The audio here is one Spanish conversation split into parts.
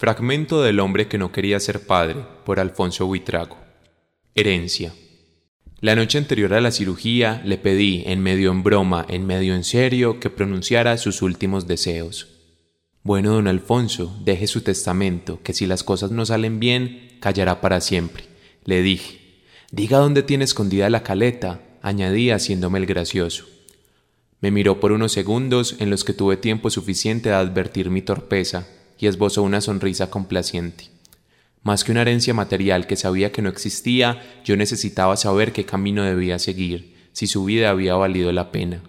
Fragmento del hombre que no quería ser padre, por Alfonso Buitrago. Herencia. La noche anterior a la cirugía le pedí, en medio en broma, en medio en serio, que pronunciara sus últimos deseos. Bueno, don Alfonso, deje su testamento, que si las cosas no salen bien, callará para siempre. Le dije. Diga dónde tiene escondida la caleta, añadí haciéndome el gracioso. Me miró por unos segundos en los que tuve tiempo suficiente de advertir mi torpeza y esbozó una sonrisa complaciente. Más que una herencia material que sabía que no existía, yo necesitaba saber qué camino debía seguir, si su vida había valido la pena.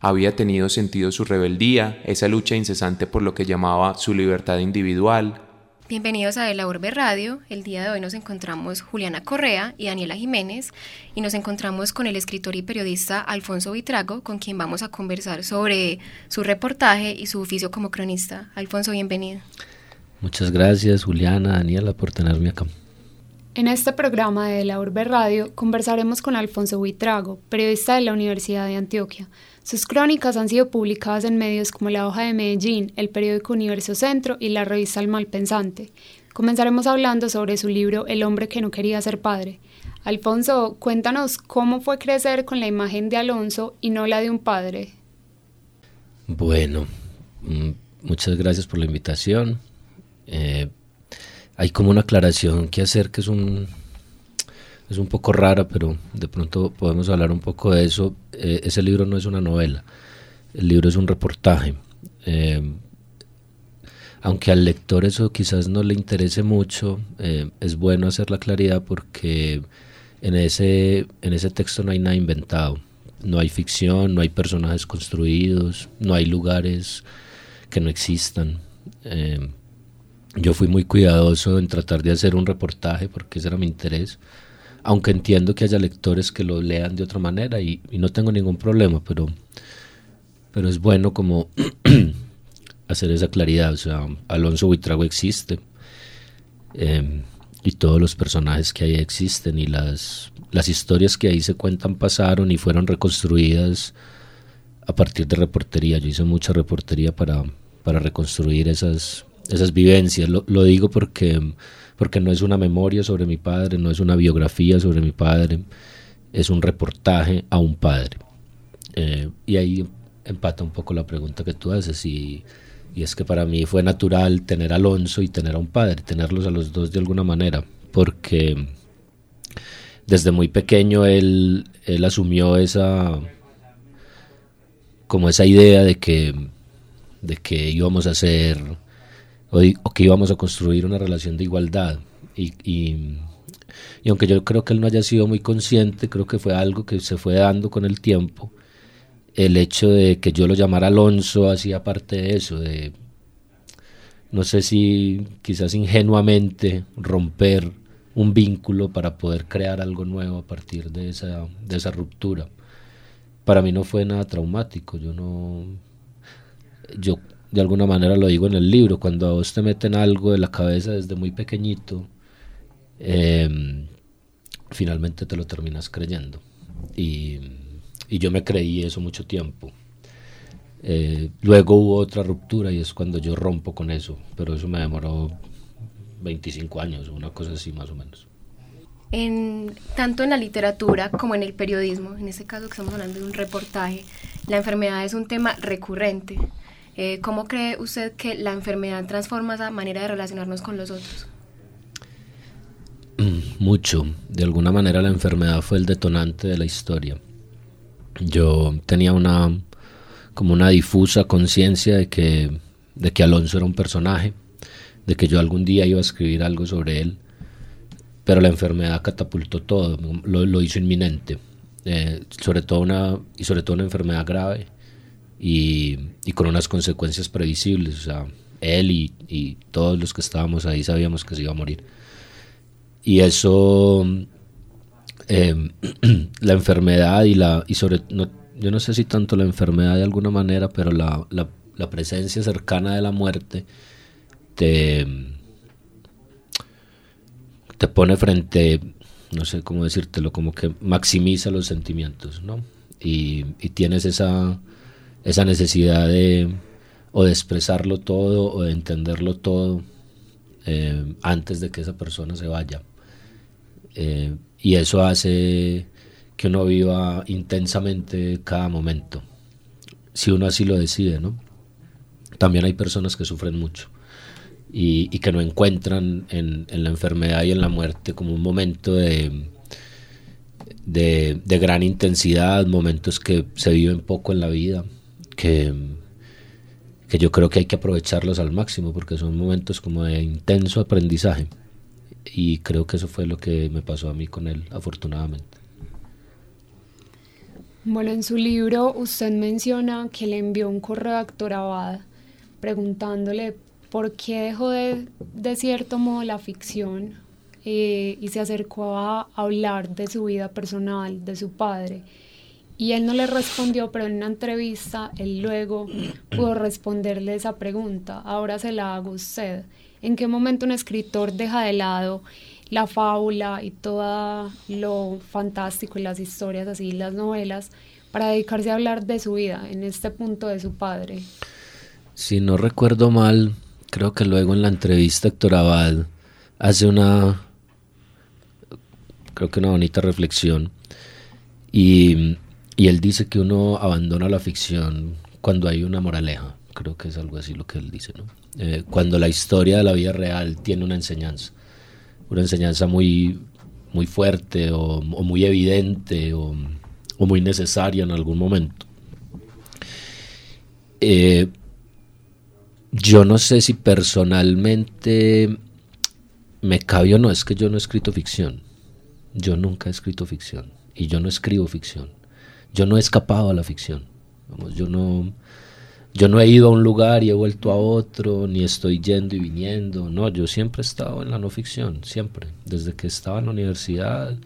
Había tenido sentido su rebeldía, esa lucha incesante por lo que llamaba su libertad individual, Bienvenidos a De la Urbe Radio. El día de hoy nos encontramos Juliana Correa y Daniela Jiménez y nos encontramos con el escritor y periodista Alfonso Vitrago, con quien vamos a conversar sobre su reportaje y su oficio como cronista. Alfonso, bienvenido. Muchas gracias Juliana, Daniela por tenerme acá. En este programa de La Urbe Radio conversaremos con Alfonso Buitrago, periodista de la Universidad de Antioquia. Sus crónicas han sido publicadas en medios como La Hoja de Medellín, el periódico Universo Centro y la revista El Malpensante. Comenzaremos hablando sobre su libro El hombre que no quería ser padre. Alfonso, cuéntanos cómo fue crecer con la imagen de Alonso y no la de un padre. Bueno, mm, muchas gracias por la invitación. Eh, hay como una aclaración que hacer que es un, es un poco rara, pero de pronto podemos hablar un poco de eso. Eh, ese libro no es una novela, el libro es un reportaje. Eh, aunque al lector eso quizás no le interese mucho, eh, es bueno hacer la claridad porque en ese, en ese texto no hay nada inventado. No hay ficción, no hay personajes construidos, no hay lugares que no existan yo fui muy cuidadoso en tratar de hacer un reportaje porque ese era mi interés, aunque entiendo que haya lectores que lo lean de otra manera y, no tengo ningún problema, pero, pero es bueno como hacer esa claridad, Alonso Buitrago existe em, y todos los personajes que ahí existen y las, las historias que ahí se cuentan pasaron y fueron reconstruidas a partir de reportería, yo hice mucha reportería para, para reconstruir esas esas vivencias. Lo, digo porque, porque no es una memoria sobre mi padre, no es una biografía sobre mi padre, es un reportaje a un padre. Eh, y ahí empata un poco la pregunta que tú haces y, y, es que para mí fue natural tener a Alonso y tener a un padre, tenerlos a los dos de alguna manera, porque desde muy pequeño él, él asumió esa como esa idea de que de que íbamos a ser o, que íbamos a construir una relación de igualdad. Y, y, aunque yo creo que él no haya sido muy consciente, creo que fue algo que se fue dando con el tiempo. El hecho de que yo lo llamara Alonso hacía parte de eso, de no sé si quizás ingenuamente romper un vínculo para poder crear algo nuevo a partir de esa, de esa ruptura. Para mí no fue nada traumático, yo no, yo de alguna manera lo digo en el libro, cuando a vos te meten algo de la cabeza desde muy pequeñito, em, finalmente te lo terminas creyendo. Y, yo me creí eso mucho tiempo. Eh, luego hubo otra ruptura y es cuando yo rompo con eso, pero eso me demoró 25 años, una cosa así más o menos. En, tanto en la literatura como en el periodismo, en este caso que estamos hablando de un reportaje, la enfermedad es un tema recurrente. Eh, ¿Cómo cree usted que la enfermedad transforma esa manera de relacionarnos con los otros? Mm, mucho. De alguna manera la enfermedad fue el detonante de la historia. Yo tenía una como una difusa conciencia de que, de que Alonso era un personaje, de que yo algún día iba a escribir algo sobre él, pero la enfermedad catapultó todo, lo, hizo inminente, eh, sobre todo una, y sobre todo una enfermedad grave y, con unas consecuencias previsibles. O sea, él y, todos los que estábamos ahí sabíamos que se iba a morir. Y eso, em, la enfermedad y la, y sobre, yo no sé si tanto la enfermedad de alguna manera, pero la, la, la presencia cercana de la muerte te, te pone frente, no sé cómo decírtelo, como que maximiza los sentimientos, ¿no? Y, y tienes esa, esa necesidad de o de expresarlo todo o de entenderlo todo eh, antes de que esa persona se vaya. Eh, y eso hace que uno viva intensamente cada momento, si uno así lo decide, ¿no? También hay personas que sufren mucho y, que no encuentran en, la enfermedad y en la muerte como un momento de, de, de gran intensidad, momentos que se viven poco en la vida, que, que yo creo que hay que aprovecharlos al máximo porque son momentos como de intenso aprendizaje y creo que eso fue lo que me pasó a mí con él afortunadamente. Bueno, en su libro usted menciona que le envió un correo a Doctor Abad preguntándole por qué dejó de, de cierto modo la ficción eh, y se acercó a hablar de su vida personal, de su padre. Y él no le respondió, pero en una entrevista él luego pudo responderle esa pregunta. Ahora se la hago usted. ¿En qué momento un escritor deja de lado la fábula y todo lo fantástico y las historias así, las novelas, para dedicarse a hablar de su vida, en este punto de su padre? Si no recuerdo mal, creo que luego en la entrevista Héctor Abad hace una, creo que una bonita reflexión y y él dice que uno abandona la ficción cuando hay una moraleja. Creo que es algo así lo que él dice, ¿no? Eh, cuando la historia de la vida real tiene una enseñanza. Una enseñanza muy, muy fuerte o, muy evidente o, muy necesaria en algún momento. Eh, yo no sé si personalmente me cabe o no, es que yo no he escrito ficción. Yo nunca he escrito ficción y yo no escribo ficción yo no he escapado a la ficción. yo no yo no he ido a un lugar y he vuelto a otro, ni estoy yendo y viniendo. No, yo siempre he estado en la no ficción, siempre. Desde que estaba en la universidad,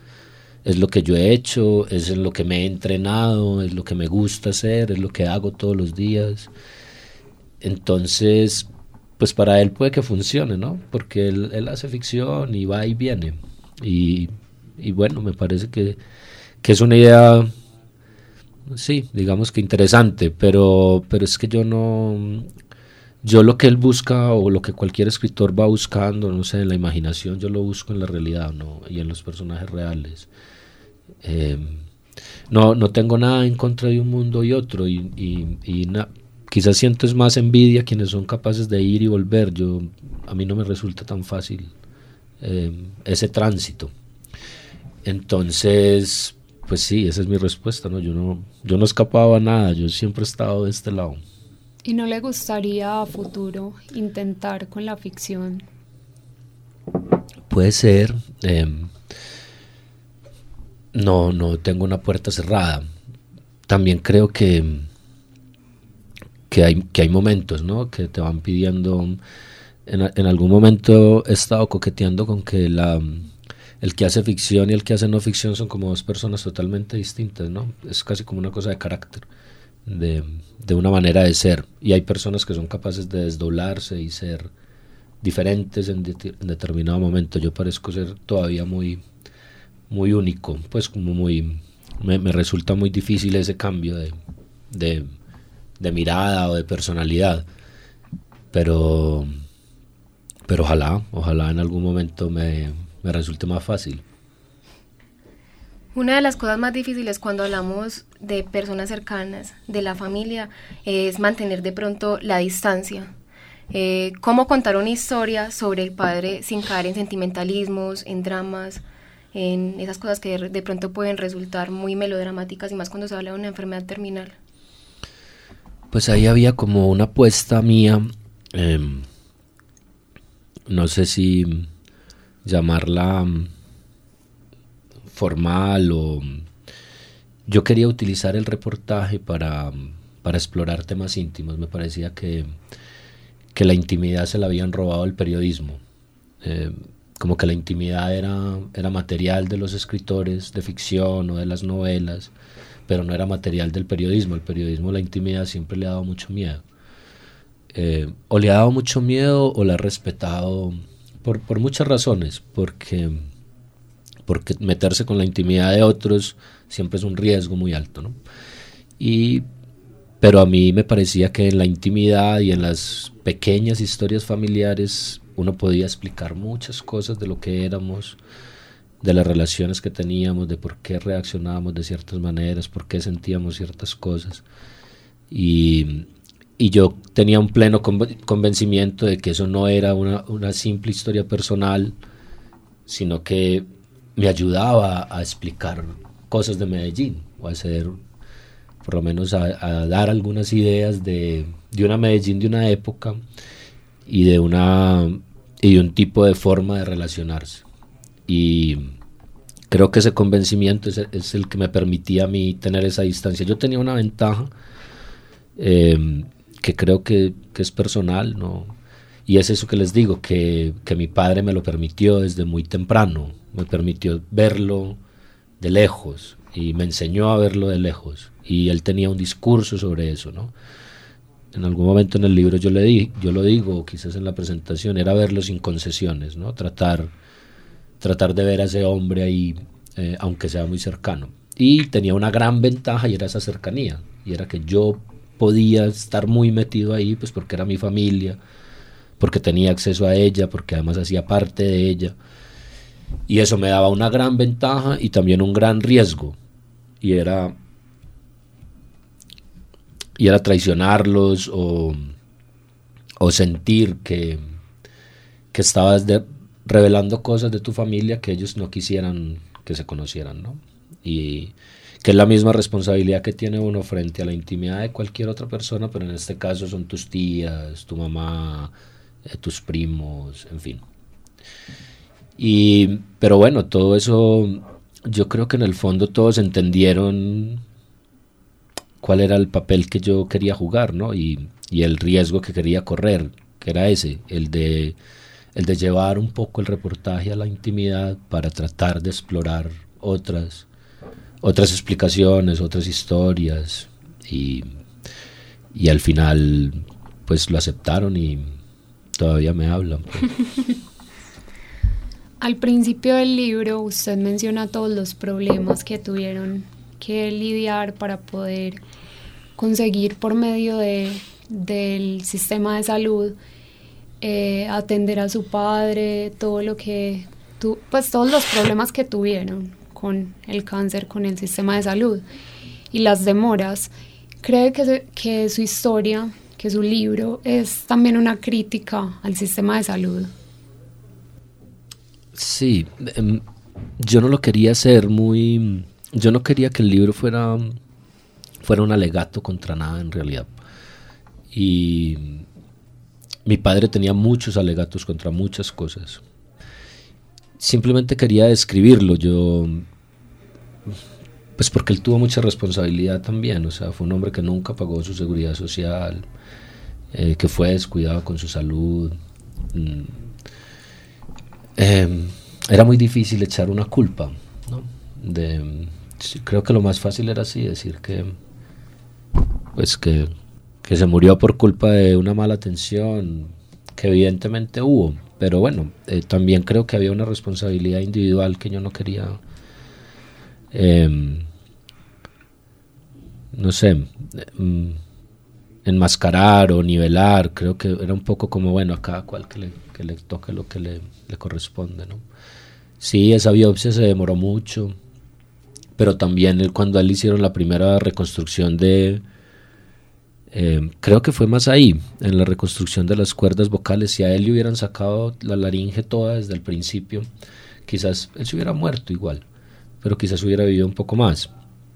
es lo que yo he hecho, es en lo que me he entrenado, es lo que me gusta hacer, es lo que hago todos los días. Entonces, pues para él puede que funcione, ¿no? Porque él, hace ficción y va y viene. Y, bueno, me parece que, que es una idea sí, digamos que interesante, pero, pero es que yo no, yo lo que él busca o lo que cualquier escritor va buscando, no sé, en la imaginación, yo lo busco en la realidad ¿no? y en los personajes reales. Eh, no, no tengo nada en contra de un mundo y otro y, y, quizás siento es más envidia quienes son capaces de ir y volver. Yo, a mí no me resulta tan fácil eh, ese tránsito. Entonces, pues sí, esa es mi respuesta, ¿no? Yo no, yo no escapaba a nada, yo siempre he estado de este lado. ¿Y no le gustaría a futuro intentar con la ficción? Puede ser. Em, no, no tengo una puerta cerrada. También creo que, que, hay, que hay momentos, ¿no? Que te van pidiendo... En, en algún momento he estado coqueteando con que la el que hace ficción y el que hace no ficción son como dos personas totalmente distintas, ¿no? Es casi como una cosa de carácter, de, una manera de ser. Y hay personas que son capaces de desdoblarse y ser diferentes en, determinado momento. Yo parezco ser todavía muy, muy único, pues como muy... Me, resulta muy difícil ese cambio de, de mirada o de personalidad. Pero, pero ojalá, ojalá en algún momento me, me resulte más fácil. Una de las cosas más difíciles cuando hablamos de personas cercanas, de la familia, es mantener de pronto la distancia. Eh, cómo contar una historia sobre el padre sin caer en sentimentalismos, en dramas, en esas cosas que de, pronto pueden resultar muy melodramáticas y más cuando se habla de una enfermedad terminal. Pues ahí había como una apuesta mía, em, no sé si llamarla mm, formal o... Mm, yo quería utilizar el reportaje para, mm, para explorar temas íntimos. Me parecía que, que, la intimidad se la habían robado el periodismo. Eh, como que la intimidad era, era material de los escritores de ficción o de las novelas, pero no era material del periodismo. El periodismo, la intimidad siempre le ha dado mucho miedo. Eh, o le ha dado mucho miedo o la ha respetado por, muchas razones, porque, porque meterse con la intimidad de otros siempre es un riesgo muy alto, ¿no? Y, pero a mí me parecía que en la intimidad y en las pequeñas historias familiares uno podía explicar muchas cosas de lo que éramos, de las relaciones que teníamos, de por qué reaccionábamos de ciertas maneras, por qué sentíamos ciertas cosas. Y, y yo tenía un pleno convencimiento de que eso no era una, una, simple historia personal, sino que me ayudaba a explicar cosas de Medellín, o a hacer, por lo menos a, a dar algunas ideas de, de, una Medellín de una época y de, una, y de un tipo de forma de relacionarse. Y creo que ese convencimiento es, es el que me permitía a mí tener esa distancia. Yo tenía una ventaja. Eh, que creo que, es personal, ¿no? Y es eso que les digo, que, mi padre me lo permitió desde muy temprano, me permitió verlo de lejos y me enseñó a verlo de lejos. Y él tenía un discurso sobre eso, ¿no? En algún momento en el libro yo le di, yo lo digo, quizás en la presentación, era verlo sin concesiones, ¿no? Tratar, tratar de ver a ese hombre ahí, eh, aunque sea muy cercano. Y tenía una gran ventaja y era esa cercanía, y era que yo podía estar muy metido ahí, pues porque era mi familia, porque tenía acceso a ella, porque además hacía parte de ella. Y eso me daba una gran ventaja y también un gran riesgo. Y era, y era traicionarlos o, o sentir que, que estabas revelando cosas de tu familia que ellos no quisieran que se conocieran, ¿no? Y, que es la misma responsabilidad que tiene uno frente a la intimidad de cualquier otra persona, pero en este caso son tus tías, tu mamá, eh, tus primos, en fin. Y, pero bueno, todo eso, yo creo que en el fondo todos entendieron cuál era el papel que yo quería jugar, ¿no? Y, y el riesgo que quería correr, que era ese, el de, el de llevar un poco el reportaje a la intimidad para tratar de explorar otras otras explicaciones, otras historias y, y al final pues lo aceptaron y todavía me hablan. Pues. al principio del libro usted menciona todos los problemas que tuvieron que lidiar para poder conseguir por medio de, del sistema de salud eh, atender a su padre, todo lo que, tu, pues todos los problemas que tuvieron con el cáncer, con el sistema de salud y las demoras. ¿Cree que, que su historia, que su libro es también una crítica al sistema de salud? Sí, em, yo no lo quería hacer muy... Yo no quería que el libro fuera, fuera un alegato contra nada en realidad. Y mi padre tenía muchos alegatos contra muchas cosas. Simplemente quería describirlo. Yo pues porque él tuvo mucha responsabilidad también, o sea, fue un hombre que nunca pagó su seguridad social, eh, que fue descuidado con su salud. Mm. Em, era muy difícil echar una culpa, ¿no? Creo que lo más fácil era así, decir que, pues que, que se murió por culpa de una mala atención, que evidentemente hubo, pero bueno, eh, también creo que había una responsabilidad individual que yo no quería Em, no sé, mm, enmascarar o nivelar, creo que era un poco como, bueno, a cada cual que le, que le toque lo que le, corresponde, ¿no? Sí, esa biopsia se demoró mucho, pero también cuando él hicieron la primera reconstrucción de, em, creo que fue más ahí, en la reconstrucción de las cuerdas vocales, si a él le hubieran sacado la laringe toda desde el principio, quizás él se hubiera muerto igual pero quizás hubiera vivido un poco más.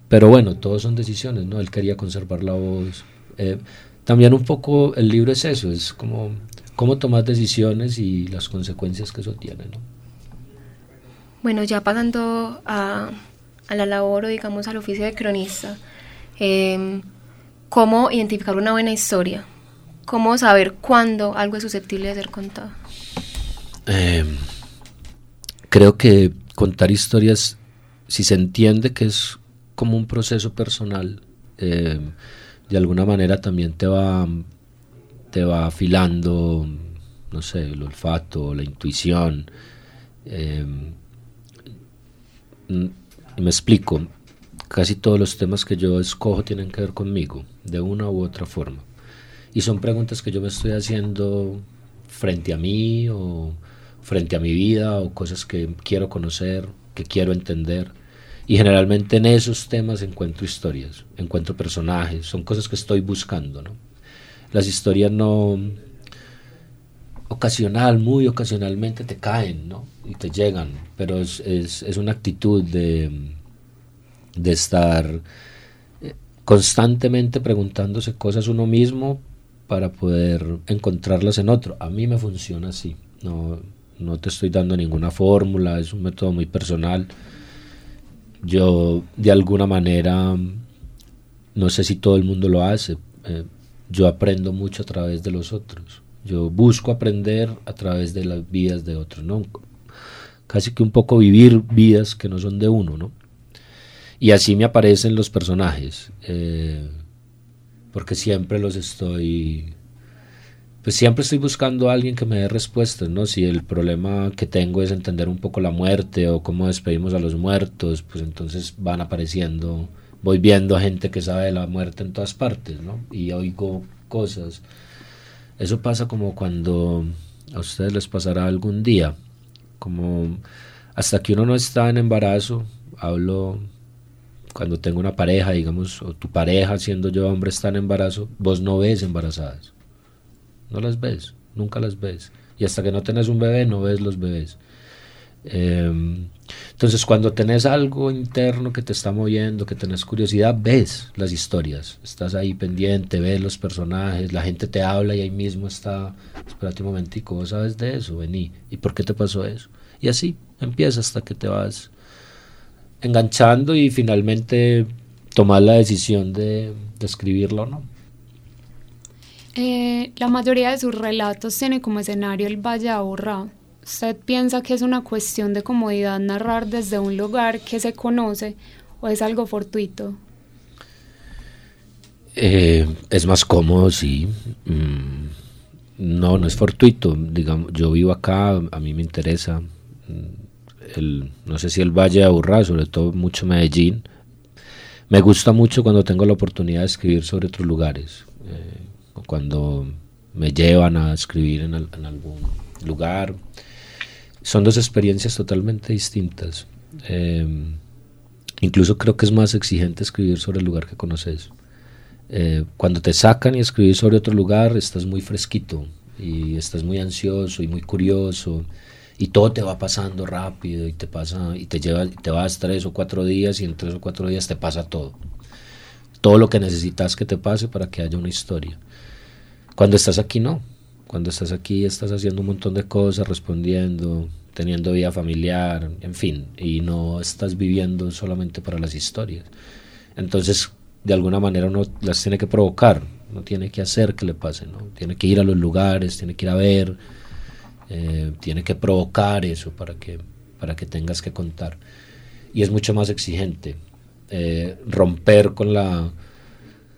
Pero bueno, todos son decisiones, ¿no? Él quería conservar la voz. Eh, también un poco el libro es eso, es como cómo tomar decisiones y las consecuencias que eso tiene, ¿no? Bueno, ya pasando a, a la labor o digamos al oficio de cronista, em, ¿cómo identificar una buena historia? ¿Cómo saber cuándo algo es susceptible de ser contado? Em, creo que contar historias si se entiende que es como un proceso personal, eh, de alguna manera también te va, te va afilando, no sé, el olfato, la intuición. Eh, me explico, casi todos los temas que yo escojo tienen que ver conmigo, de una u otra forma. Y son preguntas que yo me estoy haciendo frente a mí o frente a mi vida o cosas que quiero conocer, que quiero entender. Y generalmente en esos temas encuentro historias, encuentro personajes, son cosas que estoy buscando. ¿no? Las historias no, ocasional, muy ocasionalmente te caen ¿no? y te llegan, pero es, es, una actitud de, de estar eh, constantemente preguntándose cosas uno mismo para poder encontrarlas en otro. A mí me funciona así, no, no te estoy dando ninguna fórmula, es un método muy personal. Yo de alguna manera, no sé si todo el mundo lo hace, eh, yo aprendo mucho a través de los otros. Yo busco aprender a través de las vidas de otros, ¿no? Casi que un poco vivir vidas que no son de uno, ¿no? Y así me aparecen los personajes, eh, porque siempre los estoy pues siempre estoy buscando a alguien que me dé respuestas, ¿no? Si el problema que tengo es entender un poco la muerte o cómo despedimos a los muertos, pues entonces van apareciendo, voy viendo gente que sabe de la muerte en todas partes, ¿no? Y oigo cosas. Eso pasa como cuando a ustedes les pasará algún día, como hasta que uno no está en embarazo, hablo cuando tengo una pareja, digamos, o tu pareja, siendo yo hombre, está en embarazo, vos no ves embarazadas no las ves, nunca las ves. Y hasta que no tenés un bebé, no ves los bebés. Em, entonces, cuando tenés algo interno que te está moviendo, que tenés curiosidad, ves las historias. Estás ahí pendiente, ves los personajes, la gente te habla y ahí mismo está. Espérate un momentico, vos sabes de eso, vení. ¿Y por qué te pasó eso? Y así empieza hasta que te vas enganchando y finalmente tomar la decisión de, de escribirlo o no. Eh, la mayoría de sus relatos tiene como escenario el Valle de Aburrá. ¿Usted piensa que es una cuestión de comodidad narrar desde un lugar que se conoce o es algo fortuito? Eh, es más cómodo, sí. Mm, no, no es fortuito. Digamos, yo vivo acá, a mí me interesa. Mm, el, no sé si el Valle de Aburrá, sobre todo mucho Medellín. Me gusta mucho cuando tengo la oportunidad de escribir sobre otros lugares. Eh, cuando me llevan a escribir en, algún lugar. Son dos experiencias totalmente distintas. Em, incluso creo que es más exigente escribir sobre el lugar que conoces. Eh, cuando te sacan y escribir sobre otro lugar, estás muy fresquito y estás muy ansioso y muy curioso y todo te va pasando rápido y te pasa y te lleva te vas tres o cuatro días y en tres o cuatro días te pasa todo todo lo que necesitas que te pase para que haya una historia cuando estás aquí no. Cuando estás aquí estás haciendo un montón de cosas, respondiendo, teniendo vida familiar, en fin, y no estás viviendo solamente para las historias. Entonces, de alguna manera uno las tiene que provocar, no tiene que hacer que le pase, ¿no? Tiene que ir a los lugares, tiene que ir a ver, eh, tiene que provocar eso para que, para que tengas que contar. Y es mucho más exigente eh, romper con la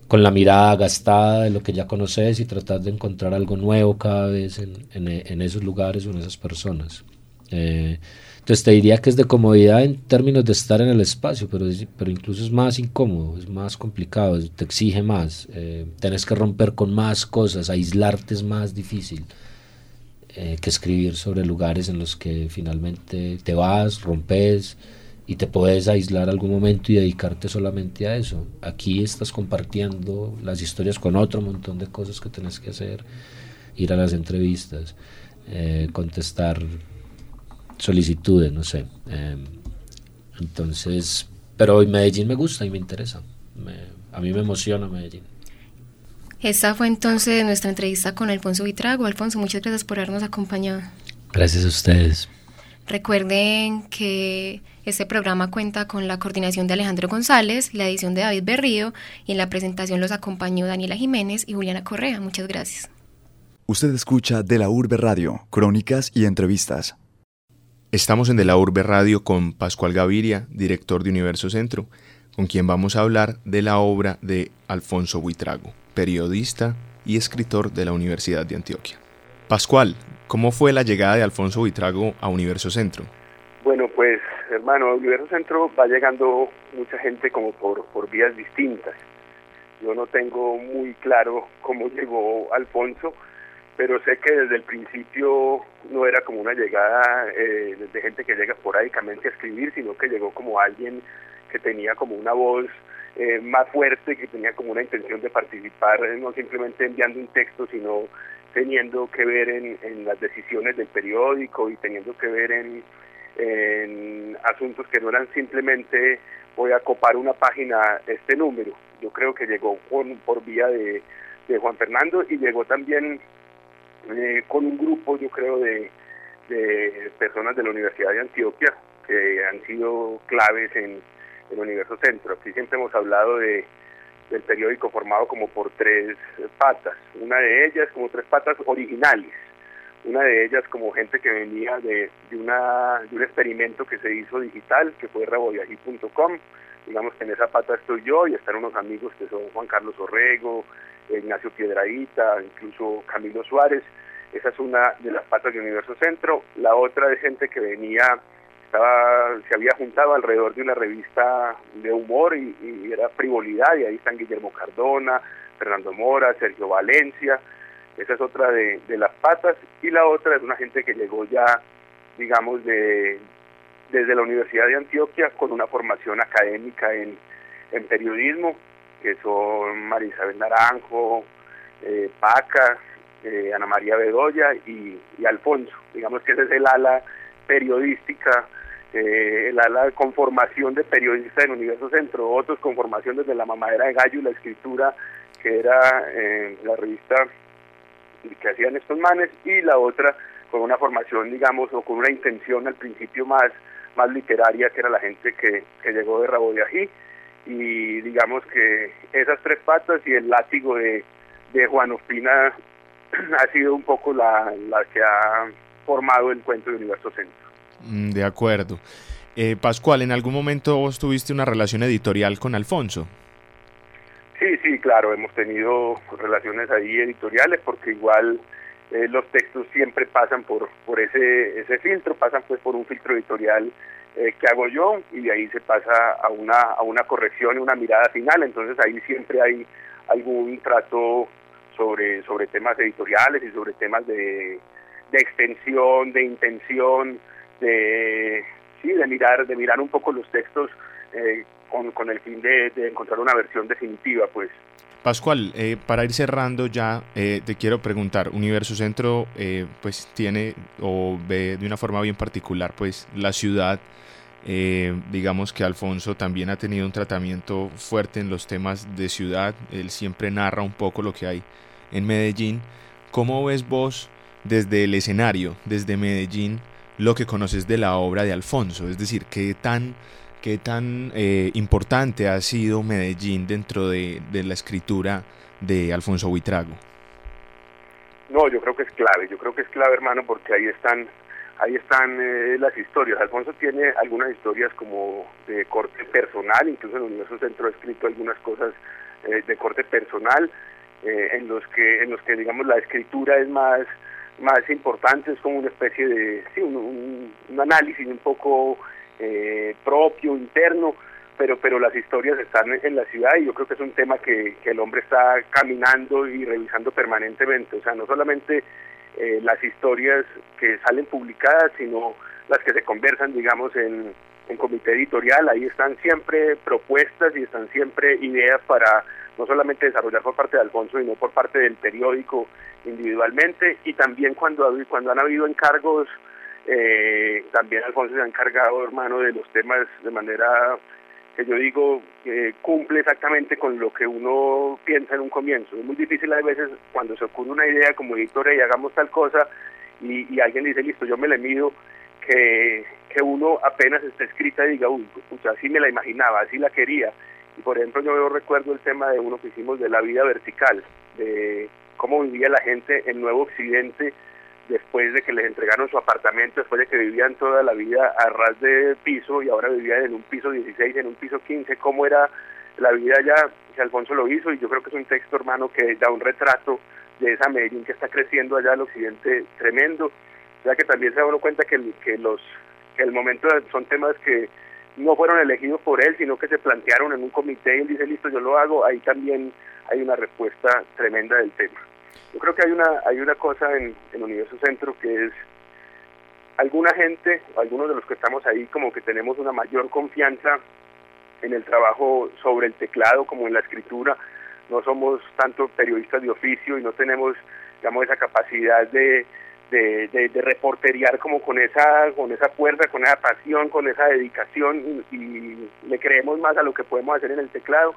con la mirada gastada de lo que ya conoces y tratar de encontrar algo nuevo cada vez en, en, esos lugares o en esas personas. Eh, entonces te diría que es de comodidad en términos de estar en el espacio, pero, pero incluso es más incómodo, es más complicado, te exige más, eh, tienes que romper con más cosas, aislarte es más difícil eh, que escribir sobre lugares en los que finalmente te vas, rompes, y te puedes aislar algún momento y dedicarte solamente a eso. Aquí estás compartiendo las historias con otro montón de cosas que tienes que hacer, ir a las entrevistas, eh, contestar solicitudes, no sé. Em, entonces, pero hoy Medellín me gusta y me interesa. a mí me emociona Medellín. Esta fue entonces nuestra entrevista con Alfonso Vitrago. Alfonso, muchas gracias por habernos acompañado. Gracias a ustedes. Recuerden que este programa cuenta con la coordinación de Alejandro González, la edición de David Berrío y en la presentación los acompañó Daniela Jiménez y Juliana Correa. Muchas gracias. Usted escucha De la Urbe Radio, crónicas y entrevistas. Estamos en De la Urbe Radio con Pascual Gaviria, director de Universo Centro, con quien vamos a hablar de la obra de Alfonso Buitrago, periodista y escritor de la Universidad de Antioquia. Pascual, ¿cómo fue la llegada de Alfonso Buitrago a Universo Centro? Bueno, pues hermano, a Universo Centro va llegando mucha gente como por, por vías distintas. Yo no tengo muy claro cómo llegó Alfonso, pero sé que desde el principio no era como una llegada eh, de gente que llega esporádicamente a escribir, sino que llegó como alguien que tenía como una voz eh, más fuerte, que tenía como una intención de participar, eh, no simplemente enviando un texto, sino teniendo que ver en, en las decisiones del periódico y teniendo que ver en, en asuntos que no eran simplemente voy a copar una página, este número. Yo creo que llegó con, por vía de, Juan Fernando y llegó también eh, con un grupo, yo creo, de, personas de la Universidad de Antioquia que han sido claves en el Universo Centro. Aquí siempre hemos hablado de, del periódico formado como por tres patas, una de ellas como tres patas originales, una de ellas como gente que venía de, de, una, de un experimento que se hizo digital, que fue raboyají.com, digamos que en esa pata estoy yo y están unos amigos que son Juan Carlos Orrego, Ignacio Piedraíta, incluso Camilo Suárez. Esa es una de las patas de Universo Centro. La otra de gente que venía, estaba, se había juntado alrededor de una revista de humor y, era frivolidad, y ahí están Guillermo Cardona, Fernando Mora, Sergio Valencia. Esa es otra de, las patas. Y la otra es una gente que llegó ya, digamos, de, desde la Universidad de Antioquia con una formación académica en, periodismo que son María Isabel Naranjo, eh, Paca, eh, Ana María Bedoya y, Alfonso. Digamos que ese es el ala periodística, eh, el ala de conformación de periodistas en Universo Centro, otros con formación desde la mamadera de gallo y la escritura, que era la revista que hacían estos manes, y la otra con una formación, digamos, o con una intención al principio más, más literaria, que era la gente que, que llegó de Rabo de Ají y digamos que esas tres patas y el látigo de, de Juan Ospina ha sido un poco la, la que ha formado el cuento de Universo Centro. Mm, de acuerdo. Eh, Pascual, ¿en algún momento vos tuviste una relación editorial con Alfonso? Sí, sí, claro, hemos tenido relaciones ahí editoriales porque igual eh, los textos siempre pasan por, por ese, ese filtro, pasan pues por un filtro editorial eh, que hago yo y de ahí se pasa a una, a una corrección y una mirada final, entonces ahí siempre hay algún trato sobre, sobre temas editoriales y sobre temas de, de extensión, de intención, de, sí, de, mirar, de mirar un poco los textos eh, con, con el fin de, encontrar una versión definitiva, pues. Pascual, eh, para ir cerrando ya, eh, te quiero preguntar, Universo Centro pues tiene o ve de una forma bien particular pues la ciudad, digamos que Alfonso también ha tenido un tratamiento fuerte en los temas de ciudad, él siempre narra un poco lo que hay en Medellín. ¿Cómo ves vos desde el escenario, desde Medellín, lo que conoces de la obra de Alfonso? Es decir, ¿qué tan ¿Qué tan eh, importante ha sido Medellín dentro de, la escritura de Alfonso Buitrago? No, yo creo que es clave, yo creo que es clave, hermano, porque ahí están ahí están eh, las historias. Alfonso tiene algunas historias como de corte personal, incluso en el Universo Centro ha escrito algunas cosas eh, de corte personal, en los que en los que digamos la escritura es más más importante, es como una especie de sí, un, análisis un poco eh, propio, interno, pero, pero las historias están en la ciudad y yo creo que es un tema que, el hombre está caminando y revisando permanentemente. O sea, no solamente eh, las historias que salen publicadas, sino las que se conversan, digamos, en, en comité editorial. Ahí están siempre propuestas y están siempre ideas para no solamente desarrollar por parte de Alfonso, sino por parte del periódico individualmente y también cuando, cuando han habido encargos eh, también Alfonso se ha encargado, hermano, de los temas de manera que yo digo que cumple exactamente con lo que uno piensa en un comienzo. Es muy difícil a veces cuando se ocurre una idea como editora y hagamos tal cosa y, alguien dice, listo, yo me le mido, que, que uno apenas está escrita y diga, uy, pues así me la imaginaba, así la quería. Y por ejemplo, yo recuerdo el tema de uno que hicimos de la vida vertical, de cómo vivía la gente en Nuevo Occidente después de que les entregaron su apartamento, después de que vivían toda la vida a ras de piso y ahora vivían en un piso 16, en un piso 15, cómo era la vida allá, que Alfonso lo hizo y yo creo que es un texto hermano que da un retrato de esa Medellín que está creciendo allá al occidente tremendo, ya que también se da uno cuenta que, que los que el momento son temas que no fueron elegidos por él, sino que se plantearon en un comité y él dice, listo, yo lo hago, ahí también hay una respuesta tremenda del tema. Yo creo que hay una, hay una cosa en, en Universo Centro que es alguna gente, algunos de los que estamos ahí, como que tenemos una mayor confianza en el trabajo sobre el teclado como en la escritura. No somos tanto periodistas de oficio y no tenemos, digamos, esa capacidad de, de, de, reporteriar como con esa, con esa fuerza, con esa pasión, con esa dedicación y, le creemos más a lo que podemos hacer en el teclado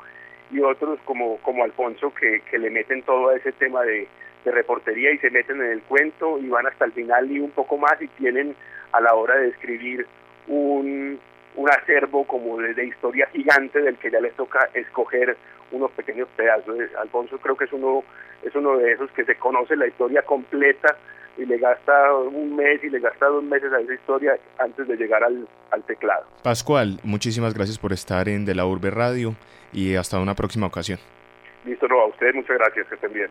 y otros como, como Alfonso que, que le meten todo a ese tema de, de reportería y se meten en el cuento y van hasta el final y un poco más y tienen a la hora de escribir un, un acervo como de, historia gigante del que ya les toca escoger unos pequeños pedazos. Alfonso creo que es uno, es uno de esos que se conoce la historia completa y le gasta un mes y le gasta dos meses a esa historia antes de llegar al, al teclado. Pascual, muchísimas gracias por estar en De la Urbe Radio y hasta una próxima ocasión. Listo, no, a ustedes muchas gracias, que estén bien.